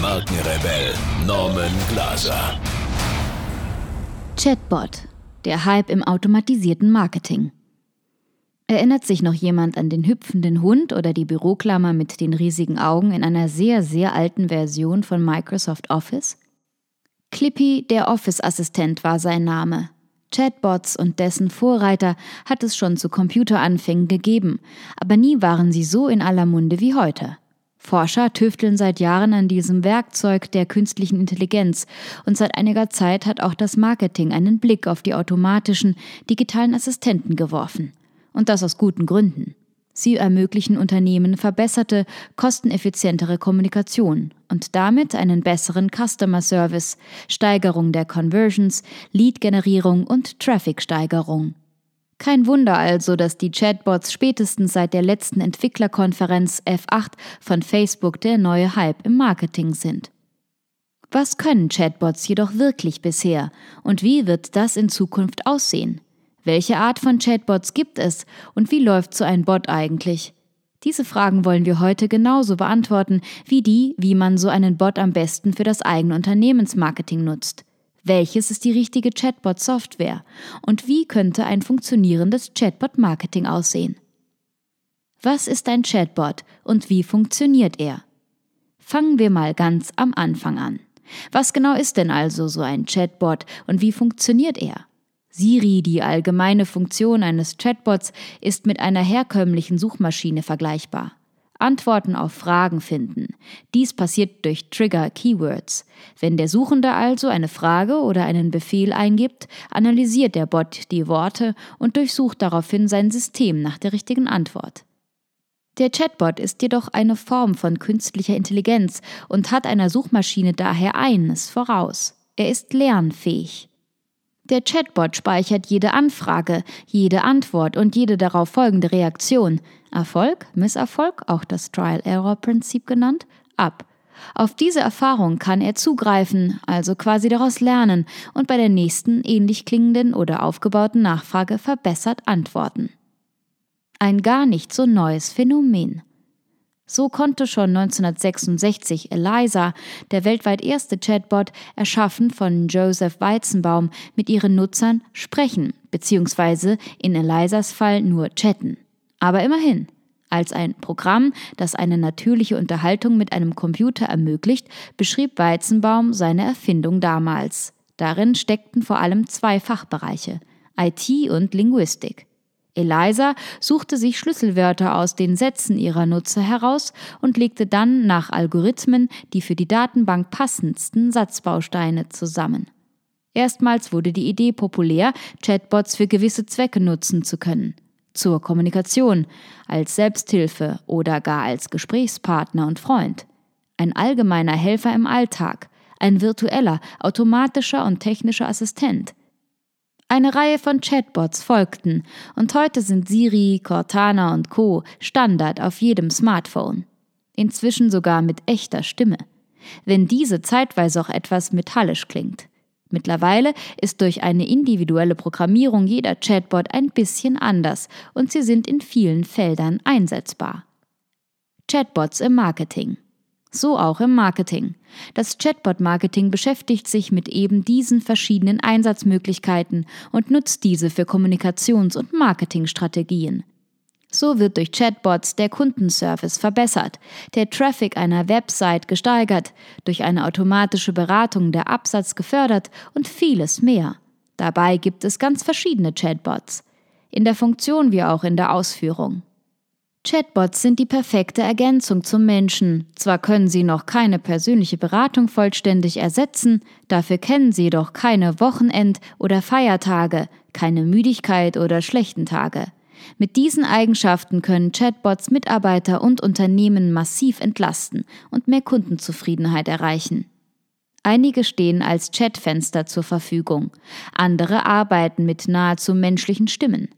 Markenrebell Norman Glaser. Chatbot, der Hype im automatisierten Marketing. Erinnert sich noch jemand an den hüpfenden Hund oder die Büroklammer mit den riesigen Augen in einer sehr, sehr alten Version von Microsoft Office? Clippy, der Office-Assistent, war sein Name. Chatbots und dessen Vorreiter hat es schon zu Computeranfängen gegeben, aber nie waren sie so in aller Munde wie heute. Forscher tüfteln seit Jahren an diesem Werkzeug der künstlichen Intelligenz und seit einiger Zeit hat auch das Marketing einen Blick auf die automatischen, digitalen Assistenten geworfen. Und das aus guten Gründen. Sie ermöglichen Unternehmen verbesserte, kosteneffizientere Kommunikation und damit einen besseren Customer Service, Steigerung der Conversions, Lead-Generierung und Traffic-Steigerung. Kein Wunder also, dass die Chatbots spätestens seit der letzten Entwicklerkonferenz F8 von Facebook der neue Hype im Marketing sind. Was können Chatbots jedoch wirklich bisher und wie wird das in Zukunft aussehen? Welche Art von Chatbots gibt es und wie läuft so ein Bot eigentlich? Diese Fragen wollen wir heute genauso beantworten wie die, wie man so einen Bot am besten für das eigene Unternehmensmarketing nutzt. Welches ist die richtige Chatbot-Software und wie könnte ein funktionierendes Chatbot-Marketing aussehen? Was ist ein Chatbot und wie funktioniert er? Fangen wir mal ganz am Anfang an. Was genau ist denn also so ein Chatbot und wie funktioniert er? Siri, die allgemeine Funktion eines Chatbots, ist mit einer herkömmlichen Suchmaschine vergleichbar. Antworten auf Fragen finden. Dies passiert durch Trigger-Keywords. Wenn der Suchende also eine Frage oder einen Befehl eingibt, analysiert der Bot die Worte und durchsucht daraufhin sein System nach der richtigen Antwort. Der Chatbot ist jedoch eine Form von künstlicher Intelligenz und hat einer Suchmaschine daher eines voraus. Er ist lernfähig. Der Chatbot speichert jede Anfrage, jede Antwort und jede darauf folgende Reaktion, Erfolg, Misserfolg, auch das Trial-Error-Prinzip genannt, ab. Auf diese Erfahrung kann er zugreifen, also quasi daraus lernen und bei der nächsten ähnlich klingenden oder aufgebauten Nachfrage verbessert antworten. Ein gar nicht so neues Phänomen. So konnte schon 1966 Eliza, der weltweit erste Chatbot, erschaffen von Joseph Weizenbaum, mit ihren Nutzern sprechen, beziehungsweise in Elizas Fall nur chatten. Aber immerhin. Als ein Programm, das eine natürliche Unterhaltung mit einem Computer ermöglicht, beschrieb Weizenbaum seine Erfindung damals. Darin steckten vor allem zwei Fachbereiche IT und Linguistik. Eliza suchte sich Schlüsselwörter aus den Sätzen ihrer Nutzer heraus und legte dann nach Algorithmen die für die Datenbank passendsten Satzbausteine zusammen. Erstmals wurde die Idee populär, Chatbots für gewisse Zwecke nutzen zu können. Zur Kommunikation, als Selbsthilfe oder gar als Gesprächspartner und Freund. Ein allgemeiner Helfer im Alltag, ein virtueller, automatischer und technischer Assistent – eine Reihe von Chatbots folgten und heute sind Siri, Cortana und Co. Standard auf jedem Smartphone. Inzwischen sogar mit echter Stimme. Wenn diese zeitweise auch etwas metallisch klingt. Mittlerweile ist durch eine individuelle Programmierung jeder Chatbot ein bisschen anders und sie sind in vielen Feldern einsetzbar. Chatbots im Marketing. So auch im Marketing. Das Chatbot-Marketing beschäftigt sich mit eben diesen verschiedenen Einsatzmöglichkeiten und nutzt diese für Kommunikations- und Marketingstrategien. So wird durch Chatbots der Kundenservice verbessert, der Traffic einer Website gesteigert, durch eine automatische Beratung der Absatz gefördert und vieles mehr. Dabei gibt es ganz verschiedene Chatbots. In der Funktion wie auch in der Ausführung. Chatbots sind die perfekte Ergänzung zum Menschen. Zwar können sie noch keine persönliche Beratung vollständig ersetzen, dafür kennen sie jedoch keine Wochenend- oder Feiertage, keine Müdigkeit oder schlechten Tage. Mit diesen Eigenschaften können Chatbots Mitarbeiter und Unternehmen massiv entlasten und mehr Kundenzufriedenheit erreichen. Einige stehen als Chatfenster zur Verfügung, andere arbeiten mit nahezu menschlichen Stimmen.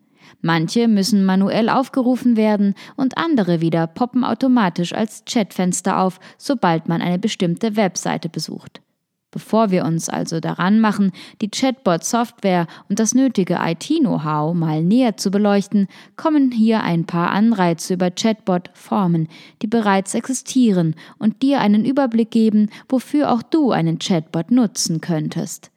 Manche müssen manuell aufgerufen werden und andere wieder poppen automatisch als Chatfenster auf, sobald man eine bestimmte Webseite besucht. Bevor wir uns also daran machen, die Chatbot-Software und das nötige IT-Know-how mal näher zu beleuchten, kommen hier ein paar Anreize über Chatbot-Formen, die bereits existieren und dir einen Überblick geben, wofür auch du einen Chatbot nutzen könntest.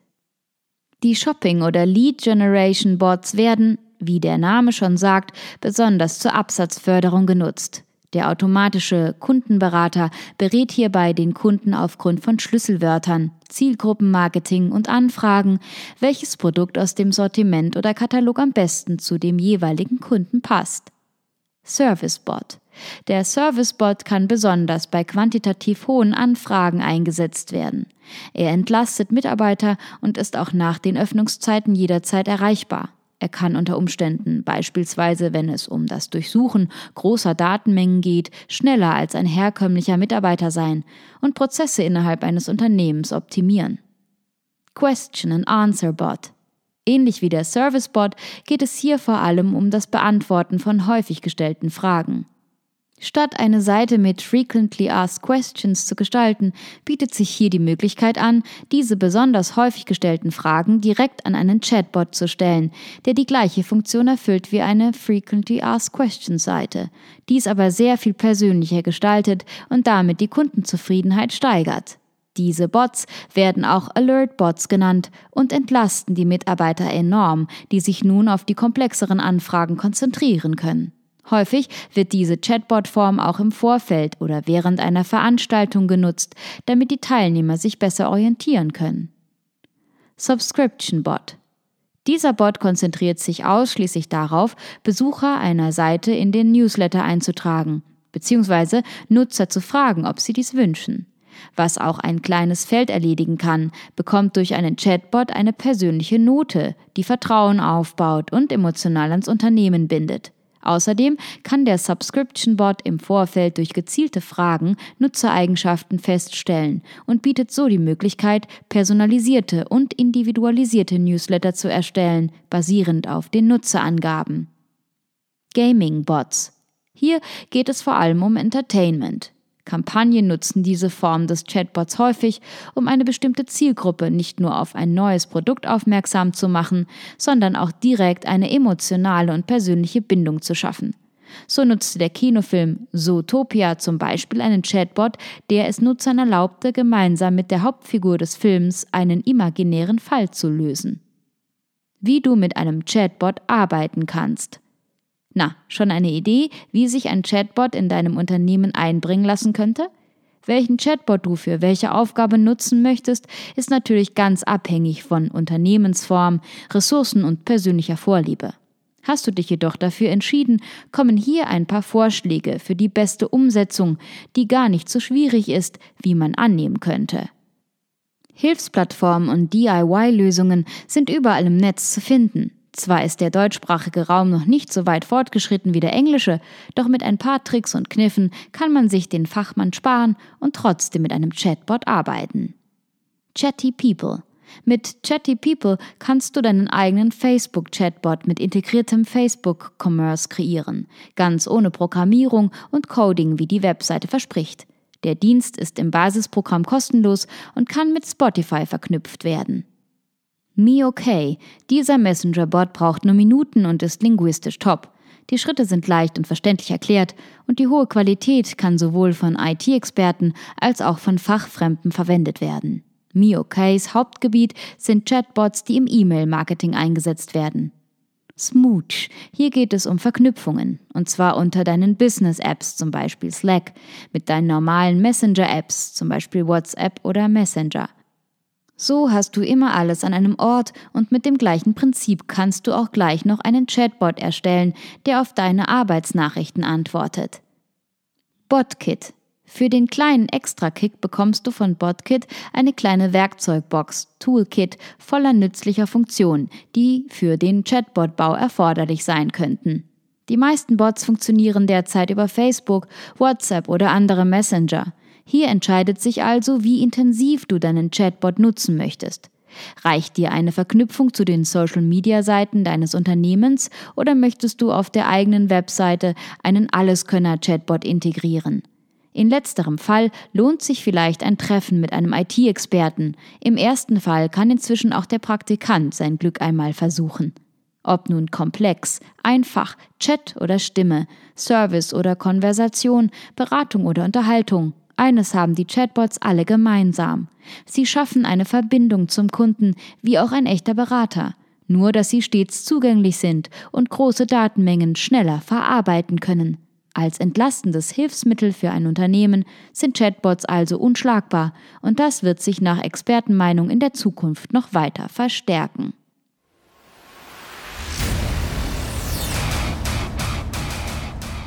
Die Shopping- oder Lead-Generation-Bots werden, wie der Name schon sagt, besonders zur Absatzförderung genutzt. Der automatische Kundenberater berät hierbei den Kunden aufgrund von Schlüsselwörtern, Zielgruppenmarketing und Anfragen, welches Produkt aus dem Sortiment oder Katalog am besten zu dem jeweiligen Kunden passt. Servicebot. Der Servicebot kann besonders bei quantitativ hohen Anfragen eingesetzt werden. Er entlastet Mitarbeiter und ist auch nach den Öffnungszeiten jederzeit erreichbar. Er kann unter Umständen, beispielsweise wenn es um das Durchsuchen großer Datenmengen geht, schneller als ein herkömmlicher Mitarbeiter sein und Prozesse innerhalb eines Unternehmens optimieren. Question and Answer Bot. Ähnlich wie der Service Bot geht es hier vor allem um das Beantworten von häufig gestellten Fragen. Statt eine Seite mit Frequently Asked Questions zu gestalten, bietet sich hier die Möglichkeit an, diese besonders häufig gestellten Fragen direkt an einen Chatbot zu stellen, der die gleiche Funktion erfüllt wie eine Frequently Asked Questions Seite, dies aber sehr viel persönlicher gestaltet und damit die Kundenzufriedenheit steigert. Diese Bots werden auch Alert Bots genannt und entlasten die Mitarbeiter enorm, die sich nun auf die komplexeren Anfragen konzentrieren können. Häufig wird diese Chatbot-Form auch im Vorfeld oder während einer Veranstaltung genutzt, damit die Teilnehmer sich besser orientieren können. Subscription Bot. Dieser Bot konzentriert sich ausschließlich darauf, Besucher einer Seite in den Newsletter einzutragen, bzw. Nutzer zu fragen, ob sie dies wünschen. Was auch ein kleines Feld erledigen kann, bekommt durch einen Chatbot eine persönliche Note, die Vertrauen aufbaut und emotional ans Unternehmen bindet. Außerdem kann der Subscription Bot im Vorfeld durch gezielte Fragen Nutzereigenschaften feststellen und bietet so die Möglichkeit, personalisierte und individualisierte Newsletter zu erstellen, basierend auf den Nutzerangaben. Gaming Bots. Hier geht es vor allem um Entertainment. Kampagnen nutzen diese Form des Chatbots häufig, um eine bestimmte Zielgruppe nicht nur auf ein neues Produkt aufmerksam zu machen, sondern auch direkt eine emotionale und persönliche Bindung zu schaffen. So nutzte der Kinofilm Zootopia zum Beispiel einen Chatbot, der es Nutzern erlaubte, gemeinsam mit der Hauptfigur des Films einen imaginären Fall zu lösen. Wie du mit einem Chatbot arbeiten kannst. Na, schon eine Idee, wie sich ein Chatbot in deinem Unternehmen einbringen lassen könnte? Welchen Chatbot du für welche Aufgabe nutzen möchtest, ist natürlich ganz abhängig von Unternehmensform, Ressourcen und persönlicher Vorliebe. Hast du dich jedoch dafür entschieden, kommen hier ein paar Vorschläge für die beste Umsetzung, die gar nicht so schwierig ist, wie man annehmen könnte. Hilfsplattformen und DIY-Lösungen sind überall im Netz zu finden. Zwar ist der deutschsprachige Raum noch nicht so weit fortgeschritten wie der englische, doch mit ein paar Tricks und Kniffen kann man sich den Fachmann sparen und trotzdem mit einem Chatbot arbeiten. Chatty People. Mit Chatty People kannst du deinen eigenen Facebook-Chatbot mit integriertem Facebook-Commerce kreieren, ganz ohne Programmierung und Coding, wie die Webseite verspricht. Der Dienst ist im Basisprogramm kostenlos und kann mit Spotify verknüpft werden. MeOK. Dieser Messenger-Bot braucht nur Minuten und ist linguistisch top. Die Schritte sind leicht und verständlich erklärt und die hohe Qualität kann sowohl von IT-Experten als auch von Fachfremden verwendet werden. MeOKs Hauptgebiet sind Chatbots, die im E-Mail-Marketing eingesetzt werden. Smooch. Hier geht es um Verknüpfungen, und zwar unter deinen Business-Apps, zum Beispiel Slack, mit deinen normalen Messenger-Apps, zum Beispiel WhatsApp oder Messenger. So hast du immer alles an einem Ort und mit dem gleichen Prinzip kannst du auch gleich noch einen Chatbot erstellen, der auf deine Arbeitsnachrichten antwortet. Botkit. Für den kleinen Extra-Kick bekommst du von Botkit eine kleine Werkzeugbox, Toolkit, voller nützlicher Funktionen, die für den Chatbot-Bau erforderlich sein könnten. Die meisten Bots funktionieren derzeit über Facebook, WhatsApp oder andere Messenger. Hier entscheidet sich also, wie intensiv du deinen Chatbot nutzen möchtest. Reicht dir eine Verknüpfung zu den Social-Media-Seiten deines Unternehmens oder möchtest du auf der eigenen Webseite einen Alleskönner-Chatbot integrieren? In letzterem Fall lohnt sich vielleicht ein Treffen mit einem IT-Experten. Im ersten Fall kann inzwischen auch der Praktikant sein Glück einmal versuchen. Ob nun komplex, einfach, Chat oder Stimme, Service oder Konversation, Beratung oder Unterhaltung, eines haben die Chatbots alle gemeinsam. Sie schaffen eine Verbindung zum Kunden, wie auch ein echter Berater, nur dass sie stets zugänglich sind und große Datenmengen schneller verarbeiten können. Als entlastendes Hilfsmittel für ein Unternehmen sind Chatbots also unschlagbar, und das wird sich nach Expertenmeinung in der Zukunft noch weiter verstärken.